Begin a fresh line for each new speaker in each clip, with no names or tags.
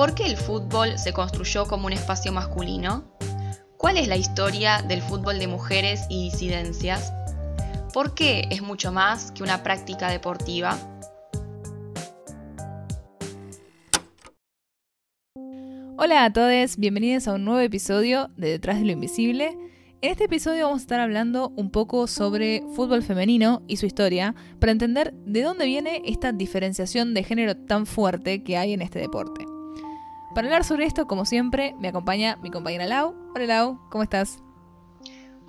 ¿Por qué el fútbol se construyó como un espacio masculino? ¿Cuál es la historia del fútbol de mujeres y disidencias? ¿Por qué es mucho más que una práctica deportiva?
Hola a todos, bienvenidos a un nuevo episodio de Detrás de lo Invisible. En este episodio vamos a estar hablando un poco sobre fútbol femenino y su historia para entender de dónde viene esta diferenciación de género tan fuerte que hay en este deporte. Para hablar sobre esto, como siempre, me acompaña mi compañera Lau. Hola Lau, ¿cómo estás?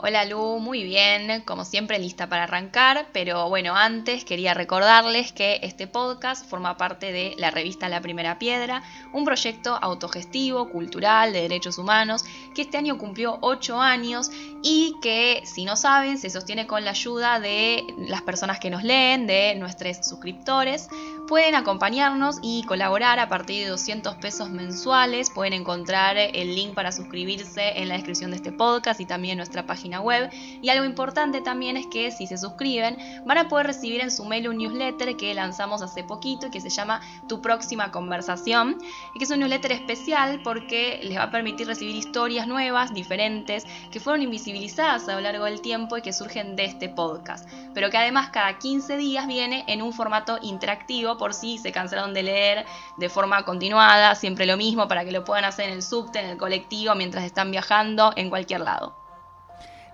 Hola Lu, muy bien, como siempre lista para arrancar, pero bueno, antes quería recordarles que este podcast forma parte de la revista La Primera Piedra, un proyecto autogestivo, cultural, de derechos humanos, que este año cumplió 8 años y que, si no saben, se sostiene con la ayuda de las personas que nos leen, de nuestros suscriptores. Pueden acompañarnos y colaborar a partir de 200 pesos mensuales. Pueden encontrar el link para suscribirse en la descripción de este podcast y también en nuestra página web. Y algo importante también es que si se suscriben van a poder recibir en su mail un newsletter que lanzamos hace poquito y que se llama Tu próxima conversación. Y que es un newsletter especial porque les va a permitir recibir historias nuevas, diferentes, que fueron invisibilizadas a lo largo del tiempo y que surgen de este podcast. Pero que además cada 15 días viene en un formato interactivo por si se cansaron de leer de forma continuada, siempre lo mismo, para que lo puedan hacer en el subte, en el colectivo, mientras están viajando, en cualquier lado.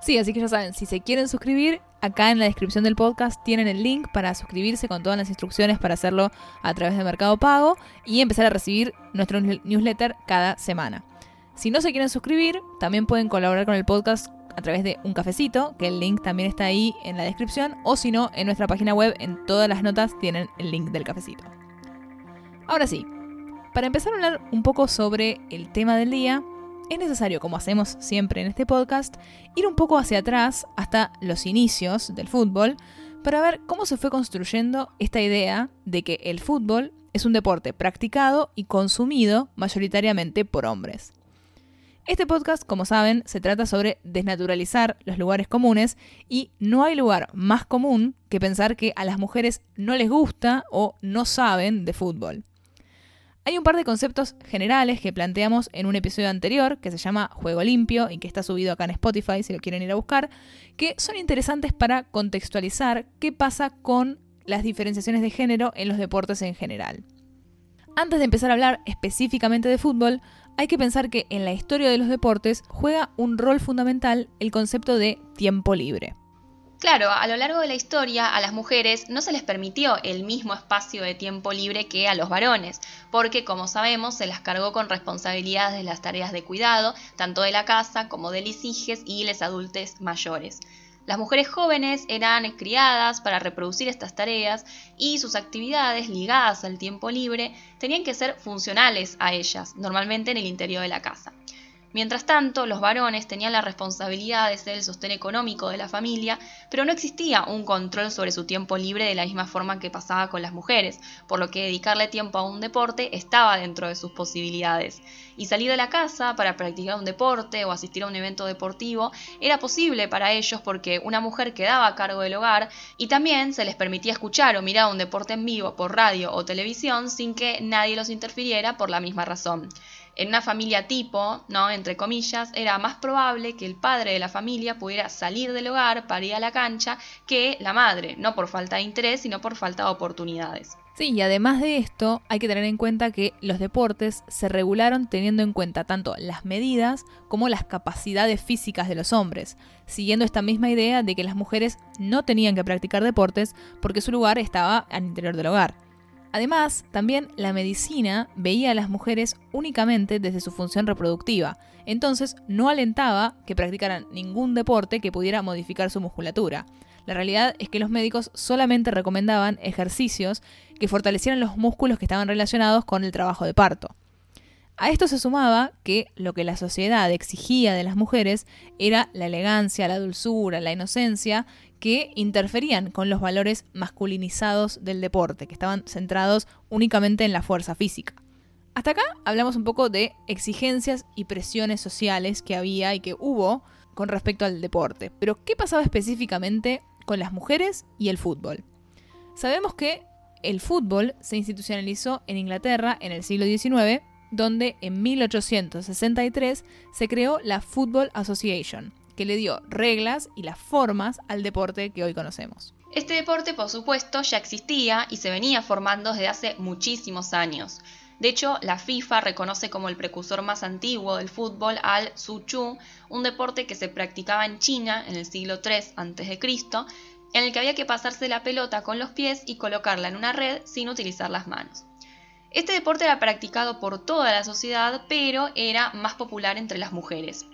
Sí, así que ya saben, si se quieren suscribir, acá en la descripción del podcast tienen el link para suscribirse con todas las instrucciones para hacerlo a través de Mercado Pago y empezar a recibir nuestro newsletter cada semana. Si no se quieren suscribir, también pueden colaborar con el podcast a través de un cafecito, que el link también está ahí en la descripción, o si no, en nuestra página web, en todas las notas tienen el link del cafecito. Ahora sí, para empezar a hablar un poco sobre el tema del día, es necesario, como hacemos siempre en este podcast, ir un poco hacia atrás hasta los inicios del fútbol para ver cómo se fue construyendo esta idea de que el fútbol es un deporte practicado y consumido mayoritariamente por hombres. Este podcast, como saben, se trata sobre desnaturalizar los lugares comunes y no hay lugar más común que pensar que a las mujeres no les gusta o no saben de fútbol. Hay un par de conceptos generales que planteamos en un episodio anterior que se llama Juego Limpio y que está subido acá en Spotify si lo quieren ir a buscar, que son interesantes para contextualizar qué pasa con las diferenciaciones de género en los deportes en general. Antes de empezar a hablar específicamente de fútbol, hay que pensar que en la historia de los deportes juega un rol fundamental el concepto de tiempo libre.
Claro, a lo largo de la historia a las mujeres no se les permitió el mismo espacio de tiempo libre que a los varones, porque como sabemos se las cargó con responsabilidades de las tareas de cuidado, tanto de la casa como de los hijos y les adultos mayores. Las mujeres jóvenes eran criadas para reproducir estas tareas y sus actividades ligadas al tiempo libre tenían que ser funcionales a ellas, normalmente en el interior de la casa. Mientras tanto, los varones tenían la responsabilidad de ser el sostén económico de la familia, pero no existía un control sobre su tiempo libre de la misma forma que pasaba con las mujeres, por lo que dedicarle tiempo a un deporte estaba dentro de sus posibilidades. Y salir de la casa para practicar un deporte o asistir a un evento deportivo era posible para ellos porque una mujer quedaba a cargo del hogar y también se les permitía escuchar o mirar un deporte en vivo por radio o televisión sin que nadie los interfiriera por la misma razón en una familia tipo, ¿no? Entre comillas, era más probable que el padre de la familia pudiera salir del hogar para ir a la cancha que la madre, no por falta de interés, sino por falta de oportunidades.
Sí, y además de esto, hay que tener en cuenta que los deportes se regularon teniendo en cuenta tanto las medidas como las capacidades físicas de los hombres, siguiendo esta misma idea de que las mujeres no tenían que practicar deportes porque su lugar estaba al interior del hogar. Además, también la medicina veía a las mujeres únicamente desde su función reproductiva, entonces no alentaba que practicaran ningún deporte que pudiera modificar su musculatura. La realidad es que los médicos solamente recomendaban ejercicios que fortalecieran los músculos que estaban relacionados con el trabajo de parto. A esto se sumaba que lo que la sociedad exigía de las mujeres era la elegancia, la dulzura, la inocencia, que interferían con los valores masculinizados del deporte, que estaban centrados únicamente en la fuerza física. Hasta acá hablamos un poco de exigencias y presiones sociales que había y que hubo con respecto al deporte. Pero, ¿qué pasaba específicamente con las mujeres y el fútbol? Sabemos que el fútbol se institucionalizó en Inglaterra en el siglo XIX, donde en 1863 se creó la Football Association, que le dio reglas y las formas al deporte que hoy conocemos.
Este deporte, por supuesto, ya existía y se venía formando desde hace muchísimos años. De hecho, la FIFA reconoce como el precursor más antiguo del fútbol al Suchu, un deporte que se practicaba en China en el siglo III a.C., en el que había que pasarse la pelota con los pies y colocarla en una red sin utilizar las manos. Este deporte era practicado por toda la sociedad, pero era más popular entre las mujeres.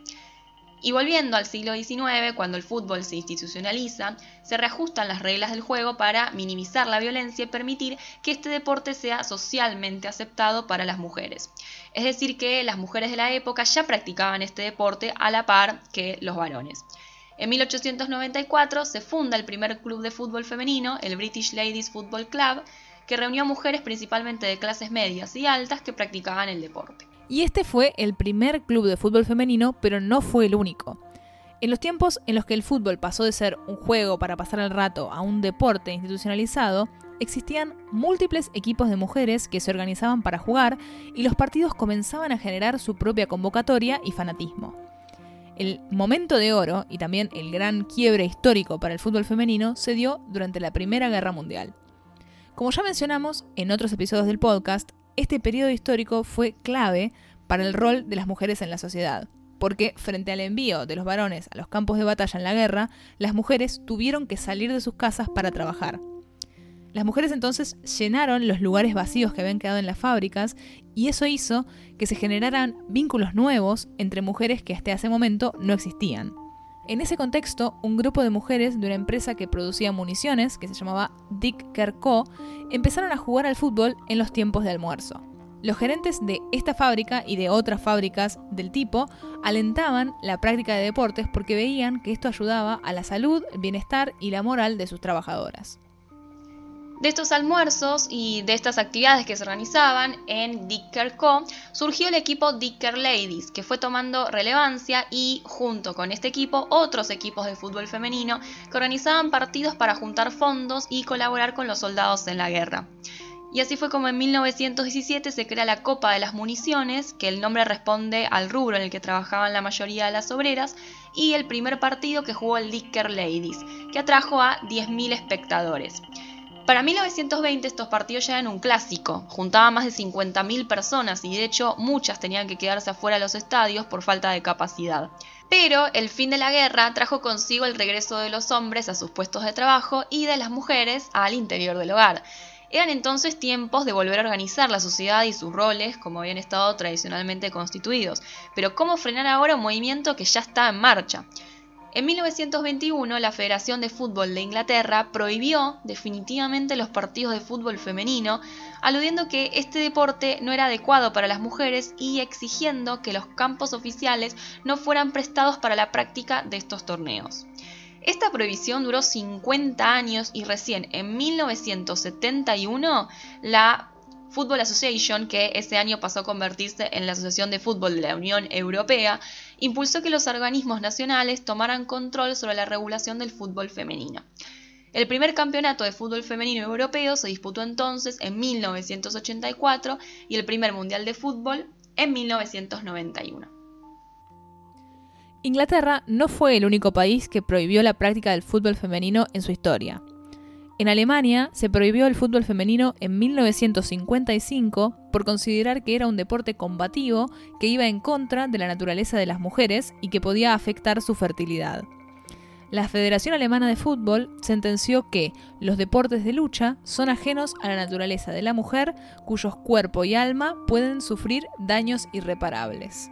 Y volviendo al siglo XIX, cuando el fútbol se institucionaliza, se reajustan las reglas del juego para minimizar la violencia y permitir que este deporte sea socialmente aceptado para las mujeres. Es decir, que las mujeres de la época ya practicaban este deporte a la par que los varones. En 1894 se funda el primer club de fútbol femenino, el British Ladies Football Club, que reunió mujeres principalmente de clases medias y altas que practicaban el deporte.
Y este fue el primer club de fútbol femenino, pero no fue el único. En los tiempos en los que el fútbol pasó de ser un juego para pasar el rato a un deporte institucionalizado, existían múltiples equipos de mujeres que se organizaban para jugar y los partidos comenzaban a generar su propia convocatoria y fanatismo. El momento de oro y también el gran quiebre histórico para el fútbol femenino se dio durante la Primera Guerra Mundial. Como ya mencionamos en otros episodios del podcast, este periodo histórico fue clave para el rol de las mujeres en la sociedad, porque frente al envío de los varones a los campos de batalla en la guerra, las mujeres tuvieron que salir de sus casas para trabajar. Las mujeres entonces llenaron los lugares vacíos que habían quedado en las fábricas y eso hizo que se generaran vínculos nuevos entre mujeres que hasta ese momento no existían. En ese contexto, un grupo de mujeres de una empresa que producía municiones, que se llamaba Dick Co., empezaron a jugar al fútbol en los tiempos de almuerzo. Los gerentes de esta fábrica y de otras fábricas del tipo alentaban la práctica de deportes porque veían que esto ayudaba a la salud, el bienestar y la moral de sus trabajadoras.
De estos almuerzos y de estas actividades que se organizaban en Dicker Co, surgió el equipo Dicker Ladies, que fue tomando relevancia y junto con este equipo otros equipos de fútbol femenino que organizaban partidos para juntar fondos y colaborar con los soldados en la guerra. Y así fue como en 1917 se crea la Copa de las Municiones, que el nombre responde al rubro en el que trabajaban la mayoría de las obreras, y el primer partido que jugó el Dicker Ladies, que atrajo a 10.000 espectadores. Para 1920 estos partidos ya eran un clásico, juntaban más de 50.000 personas y de hecho muchas tenían que quedarse afuera de los estadios por falta de capacidad. Pero el fin de la guerra trajo consigo el regreso de los hombres a sus puestos de trabajo y de las mujeres al interior del hogar. Eran entonces tiempos de volver a organizar la sociedad y sus roles como habían estado tradicionalmente constituidos. Pero ¿cómo frenar ahora un movimiento que ya estaba en marcha? En 1921, la Federación de Fútbol de Inglaterra prohibió definitivamente los partidos de fútbol femenino, aludiendo que este deporte no era adecuado para las mujeres y exigiendo que los campos oficiales no fueran prestados para la práctica de estos torneos. Esta prohibición duró 50 años y recién en 1971 la Football Association, que ese año pasó a convertirse en la Asociación de Fútbol de la Unión Europea, impulsó que los organismos nacionales tomaran control sobre la regulación del fútbol femenino. El primer campeonato de fútbol femenino europeo se disputó entonces en 1984 y el primer mundial de fútbol en 1991.
Inglaterra no fue el único país que prohibió la práctica del fútbol femenino en su historia. En Alemania se prohibió el fútbol femenino en 1955 por considerar que era un deporte combativo que iba en contra de la naturaleza de las mujeres y que podía afectar su fertilidad. la Federación Alemana de Fútbol sentenció que los deportes de lucha son ajenos a la naturaleza de la mujer cuyos cuerpo y alma pueden sufrir daños irreparables.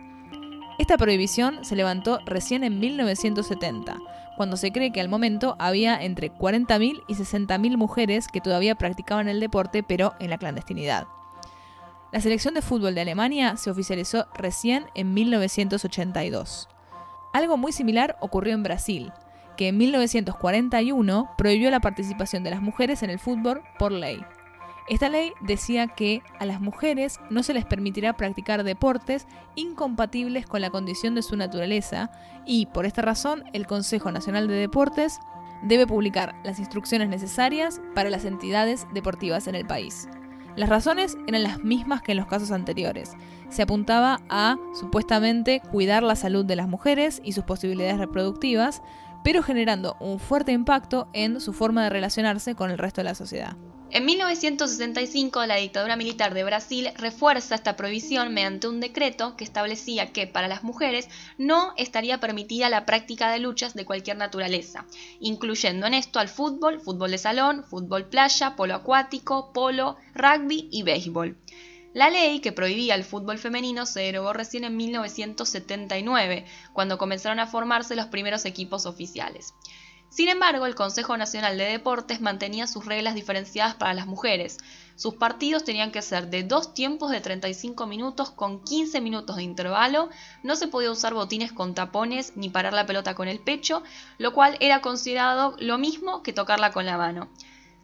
Esta prohibición se levantó recién en 1970, cuando se cree que al momento había entre 40.000 y 60.000 mujeres que todavía practicaban el deporte pero en la clandestinidad. La selección de fútbol de Alemania se oficializó recién en 1982. Algo muy similar ocurrió en Brasil, que en 1941 prohibió la participación de las mujeres en el fútbol por ley. Esta ley decía que a las mujeres no se les permitirá practicar deportes incompatibles con la condición de su naturaleza y, por esta razón, el Consejo Nacional de Deportes debe publicar las instrucciones necesarias para las entidades deportivas en el país. Las razones eran las mismas que en los casos anteriores. Se apuntaba a, supuestamente, cuidar la salud de las mujeres y sus posibilidades reproductivas, pero generando un fuerte impacto en su forma de relacionarse con el resto de la sociedad.
En 1965, la dictadura militar de Brasil refuerza esta prohibición mediante un decreto que establecía que para las mujeres no estaría permitida la práctica de luchas de cualquier naturaleza, incluyendo en esto al fútbol, fútbol de salón, fútbol playa, polo acuático, polo, rugby y béisbol. La ley que prohibía el fútbol femenino se derogó recién en 1979, cuando comenzaron a formarse los primeros equipos oficiales. Sin embargo, el Consejo Nacional de Deportes mantenía sus reglas diferenciadas para las mujeres. Sus partidos tenían que ser de dos tiempos de 35 minutos con 15 minutos de intervalo, no se podía usar botines con tapones ni parar la pelota con el pecho, lo cual era considerado lo mismo que tocarla con la mano.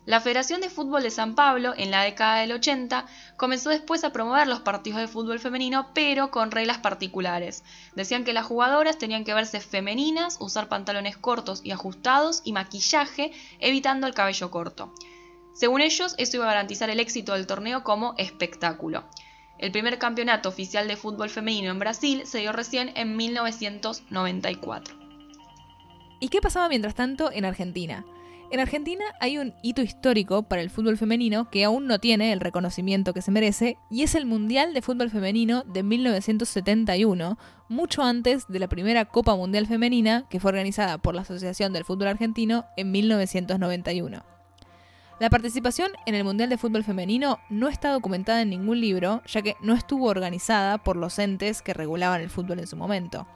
La Federación de Fútbol de San Pablo, en la década del 80, comenzó después a promover los partidos de fútbol femenino, pero con reglas particulares. Decían que las jugadoras tenían que verse femeninas, usar pantalones cortos y ajustados y maquillaje, evitando el cabello corto. Según ellos, eso iba a garantizar el éxito del torneo como espectáculo. El primer campeonato oficial de fútbol femenino en Brasil se dio recién en 1994.
¿Y qué pasaba mientras tanto en Argentina? En Argentina hay un hito histórico para el fútbol femenino que aún no tiene el reconocimiento que se merece, y es el Mundial de Fútbol Femenino de 1971, mucho antes de la primera Copa Mundial Femenina que fue organizada por la Asociación del Fútbol Argentino en 1991. La participación en el Mundial de Fútbol Femenino no está documentada en ningún libro, ya que no estuvo organizada por los entes que regulaban el fútbol en su momento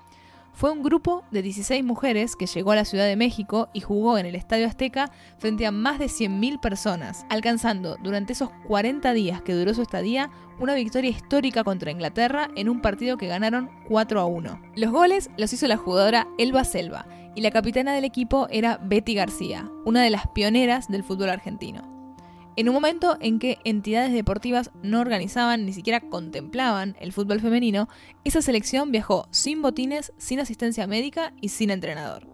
fue un grupo de 16 mujeres que llegó a la Ciudad de México y jugó en el Estadio Azteca frente a más de 100.000 personas, alcanzando durante esos 40 días que duró su estadía una victoria histórica contra Inglaterra en un partido que ganaron 4 a 1. Los goles los hizo la jugadora Elba Selva y la capitana del equipo era Betty García, una de las pioneras del fútbol argentino. En un momento en que entidades deportivas no organizaban ni siquiera contemplaban el fútbol femenino, esa selección viajó sin botines, sin asistencia médica y sin entrenador.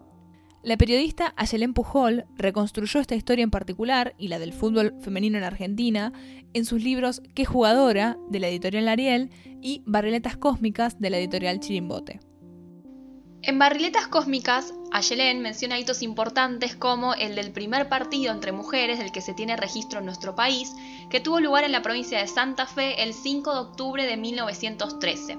La periodista Ayelen Pujol reconstruyó esta historia en particular y la del fútbol femenino en Argentina en sus libros Qué jugadora de la editorial Ariel y Barriletas Cósmicas de la editorial Chirimbote.
En Barriletas Cósmicas, Ayelen menciona hitos importantes como el del primer partido entre mujeres del que se tiene registro en nuestro país, que tuvo lugar en la provincia de Santa Fe el 5 de octubre de 1913.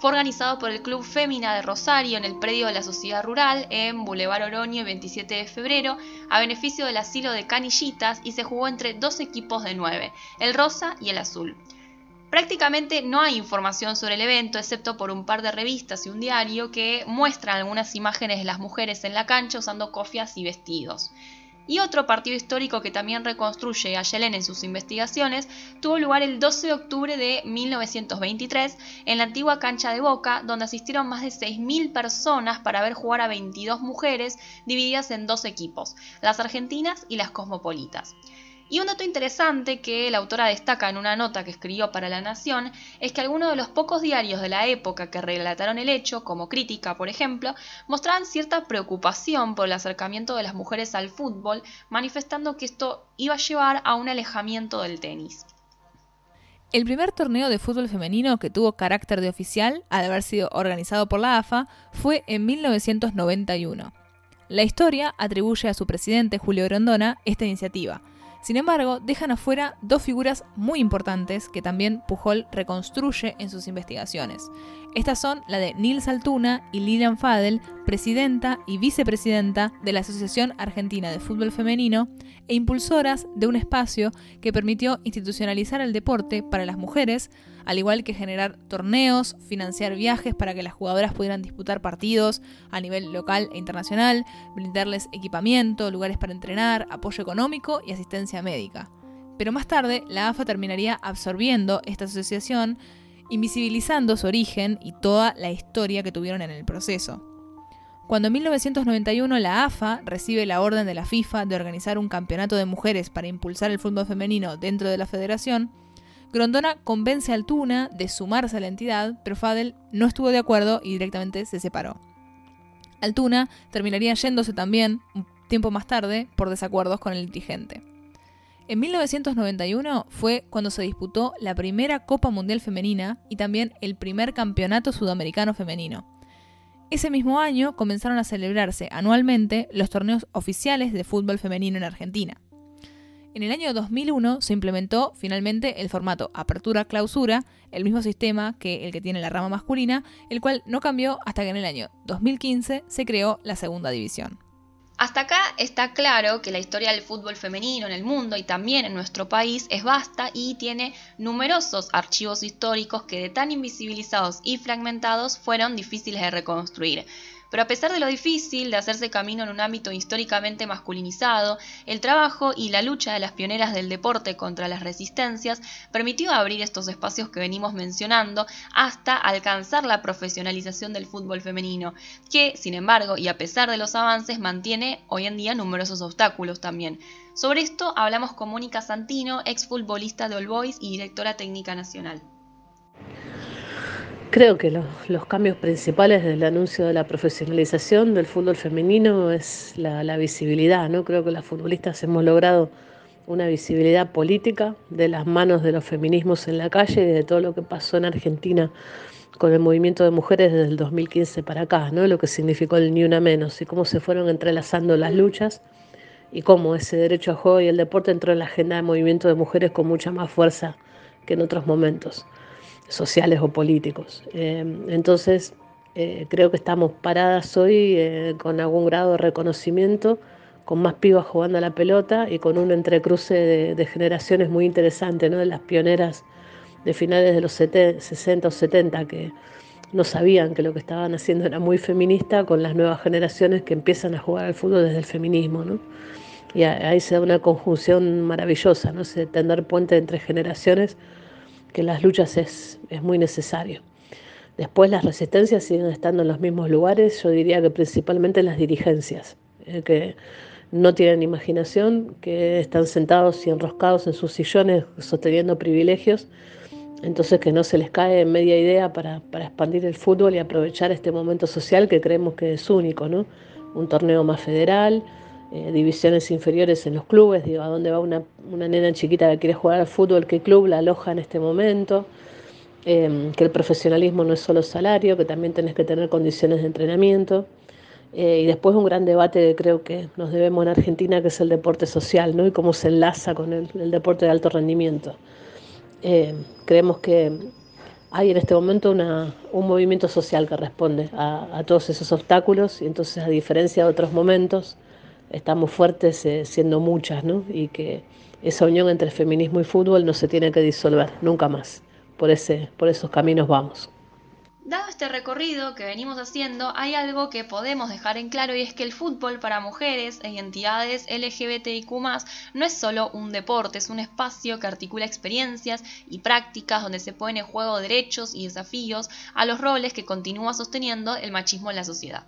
Fue organizado por el Club Fémina de Rosario en el predio de la Sociedad Rural en Boulevard Oroño 27 de febrero a beneficio del asilo de Canillitas y se jugó entre dos equipos de nueve, el rosa y el azul. Prácticamente no hay información sobre el evento, excepto por un par de revistas y un diario que muestran algunas imágenes de las mujeres en la cancha usando cofias y vestidos. Y otro partido histórico que también reconstruye a Yellen en sus investigaciones tuvo lugar el 12 de octubre de 1923 en la antigua cancha de Boca, donde asistieron más de 6.000 personas para ver jugar a 22 mujeres divididas en dos equipos, las argentinas y las cosmopolitas. Y un dato interesante que la autora destaca en una nota que escribió para La Nación es que algunos de los pocos diarios de la época que relataron el hecho, como Crítica por ejemplo, mostraban cierta preocupación por el acercamiento de las mujeres al fútbol, manifestando que esto iba a llevar a un alejamiento del tenis.
El primer torneo de fútbol femenino que tuvo carácter de oficial, al haber sido organizado por la AFA, fue en 1991. La historia atribuye a su presidente Julio Grondona esta iniciativa, Sin embargo, dejan afuera dos figuras muy importantes que también Pujol reconstruye en sus investigaciones. Estas son la de Nils Altuna y Lilian Fadel, presidenta y vicepresidenta de la Asociación Argentina de Fútbol Femenino e impulsoras de un espacio que permitió institucionalizar el deporte para las mujeres, al igual que generar torneos, financiar viajes para que las jugadoras pudieran disputar partidos a nivel local e internacional, brindarles equipamiento, lugares para entrenar, apoyo económico y asistencia médica. Pero más tarde, la AFA terminaría absorbiendo esta asociación invisibilizando su origen y toda la historia que tuvieron en el proceso. Cuando en 1991 la AFA recibe la orden de la FIFA de organizar un campeonato de mujeres para impulsar el fútbol femenino dentro de la federación, Grondona convence a Altuna de sumarse a la entidad, pero Fadel no estuvo de acuerdo y directamente se separó. Altuna terminaría yéndose también, un tiempo más tarde, por desacuerdos con el dirigente. En 1991 fue cuando se disputó la primera Copa Mundial Femenina y también el primer Campeonato Sudamericano Femenino. Ese mismo año comenzaron a celebrarse anualmente los torneos oficiales de fútbol femenino en Argentina. En el año 2001 se implementó finalmente el formato apertura-clausura, el mismo sistema que el que tiene la rama masculina, el cual no cambió hasta que en el año 2015 se creó la segunda división.
Hasta acá está claro que la historia del fútbol femenino en el mundo y también en nuestro país es vasta y tiene numerosos archivos históricos que de tan invisibilizados y fragmentados fueron difíciles de reconstruir. Pero a pesar de lo difícil de hacerse camino en un ámbito históricamente masculinizado, el trabajo y la lucha de las pioneras del deporte contra las resistencias permitió abrir estos espacios que venimos mencionando hasta alcanzar la profesionalización del fútbol femenino, que, sin embargo, y a pesar de los avances, mantiene hoy en día numerosos obstáculos también. Sobre esto hablamos con Mónica Santino, exfutbolista de All Boys y directora técnica nacional.
Creo que los, cambios principales del anuncio de la profesionalización del fútbol femenino es la, visibilidad. ¿no? Creo que las futbolistas hemos logrado una visibilidad política de las manos de los feminismos en la calle y de todo lo que pasó en Argentina con el movimiento de mujeres desde el 2015 para acá, ¿no? lo que significó el Ni Una Menos y cómo se fueron entrelazando las luchas y cómo ese derecho a juego y el deporte entró en la agenda de movimiento de mujeres con mucha más fuerza que en otros momentos sociales o políticos. Eh, entonces, eh, creo que estamos paradas hoy eh, con algún grado de reconocimiento, con más pibas jugando a la pelota y con un entrecruce de, generaciones muy interesante, ¿no? de las pioneras de finales de los 60 o 70 que no sabían que lo que estaban haciendo era muy feminista, con las nuevas generaciones que empiezan a jugar al fútbol desde el feminismo. ¿no? Y ahí se da una conjunción maravillosa, ¿no? se tender puente entre generaciones que las luchas es, es muy necesario. Después las resistencias siguen estando en los mismos lugares, yo diría que principalmente las dirigencias, eh, que no tienen imaginación, que están sentados y enroscados en sus sillones sosteniendo privilegios, entonces que no se les cae media idea para, para, expandir el fútbol y aprovechar este momento social que creemos que es único, ¿no? Un torneo más federal, eh, divisiones inferiores en los clubes, digo, a dónde va una, una, nena chiquita que quiere jugar al fútbol, qué club la aloja en este momento, em, que el profesionalismo no es solo salario, que también tenés que tener condiciones de entrenamiento. Eh, y después un gran debate que creo que nos debemos en Argentina, que es el deporte social, ¿no? Y cómo se enlaza con el, deporte de alto rendimiento. Eh, creemos que hay en este momento una, un movimiento social que responde a, a, todos esos obstáculos y entonces a diferencia de otros momentos, estamos fuertes eh, siendo muchas, ¿no? Y que esa unión entre feminismo y fútbol no se tiene que disolver, nunca más. Por, ese, por esos caminos vamos.
Dado este recorrido que venimos haciendo, hay algo que podemos dejar en claro y es que el fútbol para mujeres e entidades LGBTIQ no es solo un deporte, es un espacio que articula experiencias y prácticas donde se ponen en juego derechos y desafíos a los roles que continúa sosteniendo el machismo en la sociedad.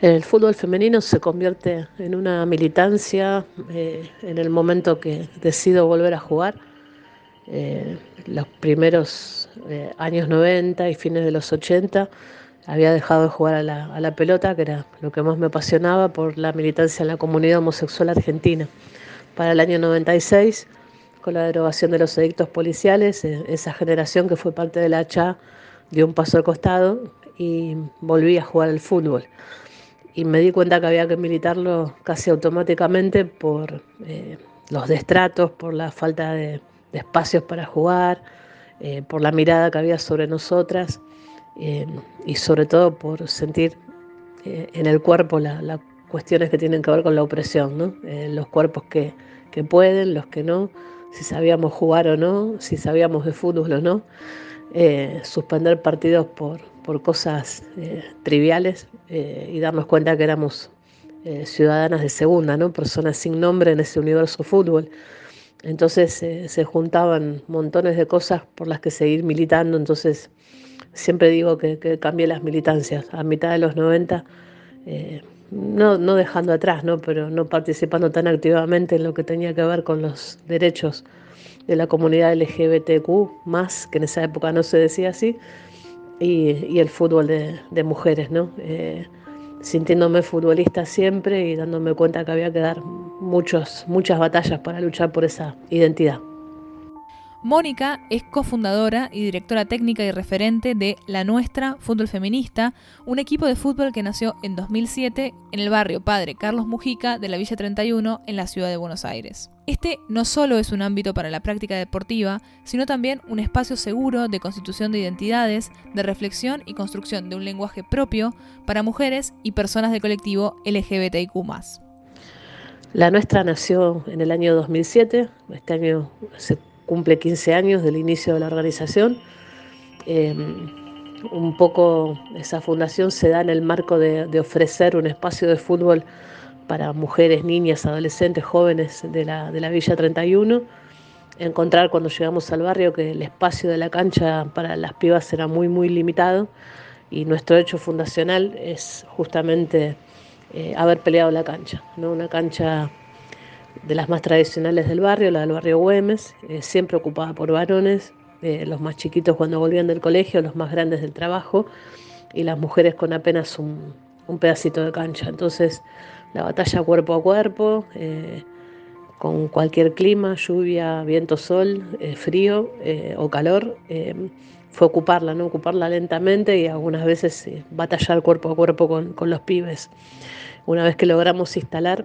El fútbol femenino se convierte en una militancia eh, en el momento que decido volver a jugar. Eh, los primeros eh, años 90 y fines de los 80 había dejado de jugar a la, pelota, que era lo que más me apasionaba por la militancia en la comunidad homosexual argentina. Para el año 96, con la derogación de los edictos policiales, esa generación que fue parte de la CHA dio un paso al costado y volví a jugar al fútbol y me di cuenta que había que militarlo casi automáticamente por eh, los destratos, por la falta de, espacios para jugar, eh, por la mirada que había sobre nosotras eh, y sobre todo por sentir en el cuerpo las cuestiones que tienen que ver con la opresión, ¿no? los cuerpos que, que pueden, los que no, si sabíamos jugar o no, si sabíamos de fútbol o no, suspender partidos por, por cosas eh, triviales eh, y darnos cuenta que éramos eh, ciudadanas de segunda, ¿no? personas sin nombre en ese universo fútbol. Entonces se juntaban montones de cosas por las que seguir militando, entonces siempre digo que, que cambié las militancias. A mitad de los 90, no, no, dejando atrás, ¿no? pero no participando tan activamente en lo que tenía que ver con los derechos de la comunidad LGBTQ, más que en esa época no se decía así, y, el fútbol de, mujeres, ¿no? Eh, sintiéndome futbolista siempre y dándome cuenta que había que dar muchos, muchas batallas para luchar por esa identidad.
Mónica es cofundadora y directora técnica y referente de La Nuestra Fútbol Feminista, un equipo de fútbol que nació en 2007 en el barrio Padre Carlos Mujica de la Villa 31 en la ciudad de Buenos Aires. Este no solo es un ámbito para la práctica deportiva, sino también un espacio seguro de constitución de identidades, de reflexión y construcción de un lenguaje propio para mujeres y personas del colectivo LGBTIQ.
La nuestra nació en el año 2007, este año se cumple 15 años del inicio de la organización. Em, un poco esa fundación se da en el marco de, ofrecer un espacio de fútbol para mujeres, niñas, adolescentes, jóvenes de la, de la Villa 31. Encontrar cuando llegamos al barrio que el espacio de la cancha para las pibas era muy, muy limitado y nuestro hecho fundacional es justamente eh, haber peleado la cancha, ¿no? una cancha de las más tradicionales del barrio, la del barrio Güemes, eh, siempre ocupada por varones, eh, los más chiquitos cuando volvían del colegio, los más grandes del trabajo, y las mujeres con apenas un, pedacito de cancha. Entonces, la batalla cuerpo a cuerpo, eh, con cualquier clima, lluvia, viento, sol, frío o calor, fue ocuparla, ¿no? ocuparla lentamente y algunas veces batallar cuerpo a cuerpo con, con los pibes. Una vez que logramos instalar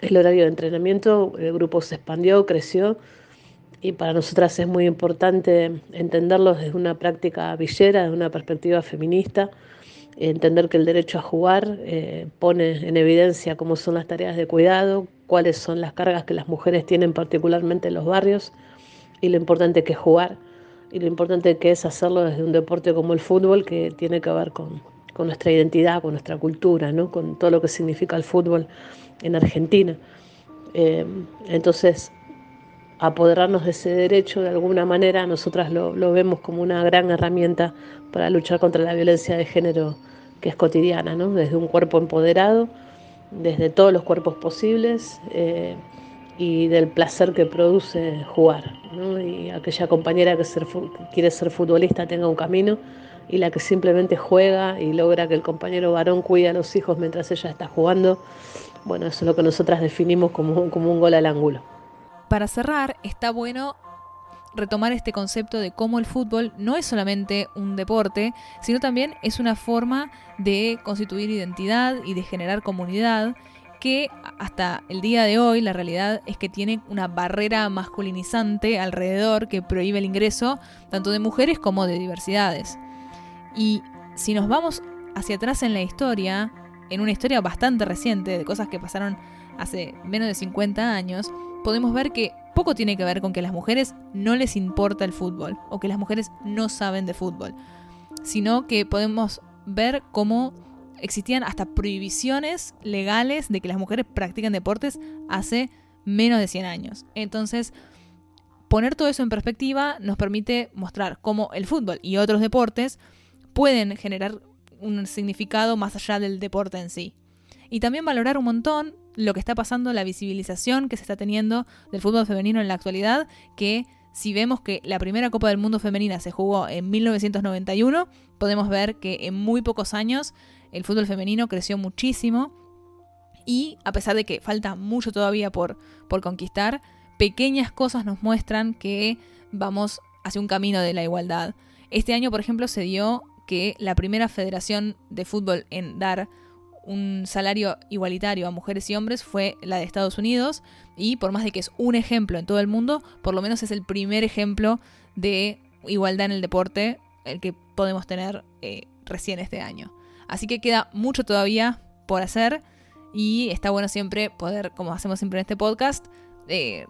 el horario de entrenamiento, el grupo se expandió, creció y para nosotras es muy importante entenderlo desde una práctica villera, desde una perspectiva feminista, entender que el derecho a jugar eh, pone en evidencia cómo son las tareas de cuidado, cuáles son las cargas que las mujeres tienen particularmente en los barrios y lo importante que es jugar y lo importante que es hacerlo desde un deporte como el fútbol que tiene que ver con, con nuestra identidad, con nuestra cultura, ¿no? con todo lo que significa el fútbol en Argentina. Eh, entonces, apoderarnos de ese derecho de alguna manera, nosotras lo, vemos como una gran herramienta para luchar contra la violencia de género que es cotidiana, ¿no? desde un cuerpo empoderado, desde todos los cuerpos posibles eh, y del placer que produce jugar. Y aquella compañera que quiere ser futbolista tenga un camino y la que simplemente juega y logra que el compañero varón cuide a los hijos mientras ella está jugando, bueno, eso es lo que nosotras definimos como, como un gol al ángulo.
Para cerrar, está bueno retomar este concepto de cómo el fútbol no es solamente un deporte, sino también es una forma de constituir identidad y de generar comunidad que hasta el día de hoy la realidad es que tiene una barrera masculinizante alrededor que prohíbe el ingreso tanto de mujeres como de diversidades. Y si nos vamos hacia atrás en la historia, en una historia bastante reciente de cosas que pasaron hace menos de 50 años, podemos ver que poco tiene que ver con que las mujeres no les importa el fútbol o que las mujeres no saben de fútbol, sino que podemos ver cómo existían hasta prohibiciones legales de que las mujeres practiquen deportes hace menos de 100 años. Entonces, poner todo eso en perspectiva nos permite mostrar cómo el fútbol y otros deportes pueden generar un significado más allá del deporte en sí. Y también valorar un montón lo que está pasando, la visibilización que se está teniendo del fútbol femenino en la actualidad, que si vemos que la primera Copa del Mundo femenina se jugó en 1991, podemos ver que en muy pocos años el fútbol femenino creció muchísimo y a pesar de que falta mucho todavía por, por conquistar, pequeñas cosas nos muestran que vamos hacia un camino de la igualdad. Este año, por ejemplo, se dio que la primera federación de fútbol en dar un salario igualitario a mujeres y hombres fue la de Estados Unidos y por más de que es un ejemplo en todo el mundo, por lo menos es el primer ejemplo de igualdad en el deporte el que podemos tener eh, recién este año. Así que queda mucho todavía por hacer y está bueno siempre poder, como hacemos siempre en este podcast, eh,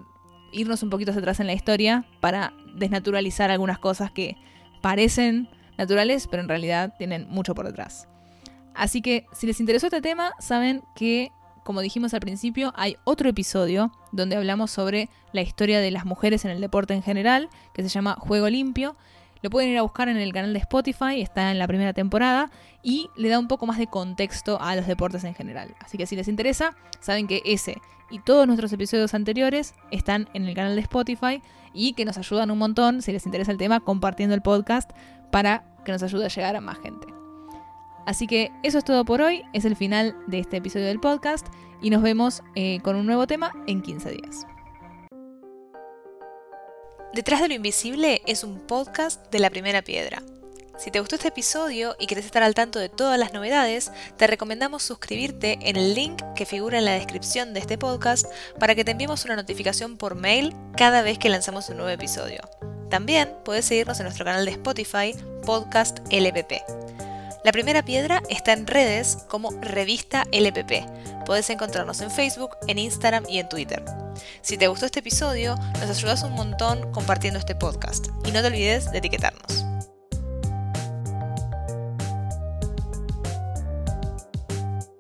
irnos un poquito hacia atrás en la historia para desnaturalizar algunas cosas que parecen naturales, pero en realidad tienen mucho por detrás. Así que si les interesó este tema, saben que, como dijimos al principio, hay otro episodio donde hablamos sobre la historia de las mujeres en el deporte en general, que se llama Juego Limpio. Lo pueden ir a buscar en el canal de Spotify, está en la primera temporada y le da un poco más de contexto a los deportes en general. Así que si les interesa, saben que ese y todos nuestros episodios anteriores están en el canal de Spotify y que nos ayudan un montón, si les interesa el tema, compartiendo el podcast para que nos ayude a llegar a más gente. Así que eso es todo por hoy, es el final de este episodio del podcast y nos vemos eh, con un nuevo tema en 15 días.
Detrás de lo Invisible es un podcast de la primera piedra. Si te gustó este episodio y quieres estar al tanto de todas las novedades, te recomendamos suscribirte en el link que figura en la descripción de este podcast para que te enviemos una notificación por mail cada vez que lanzamos un nuevo episodio. También puedes seguirnos en nuestro canal de Spotify, Podcast LPP. La primera piedra está en redes como Revista LPP. Puedes encontrarnos en Facebook, en Instagram y en Twitter. Si te gustó este episodio, nos ayudas un montón compartiendo este podcast y no te olvides de etiquetarnos.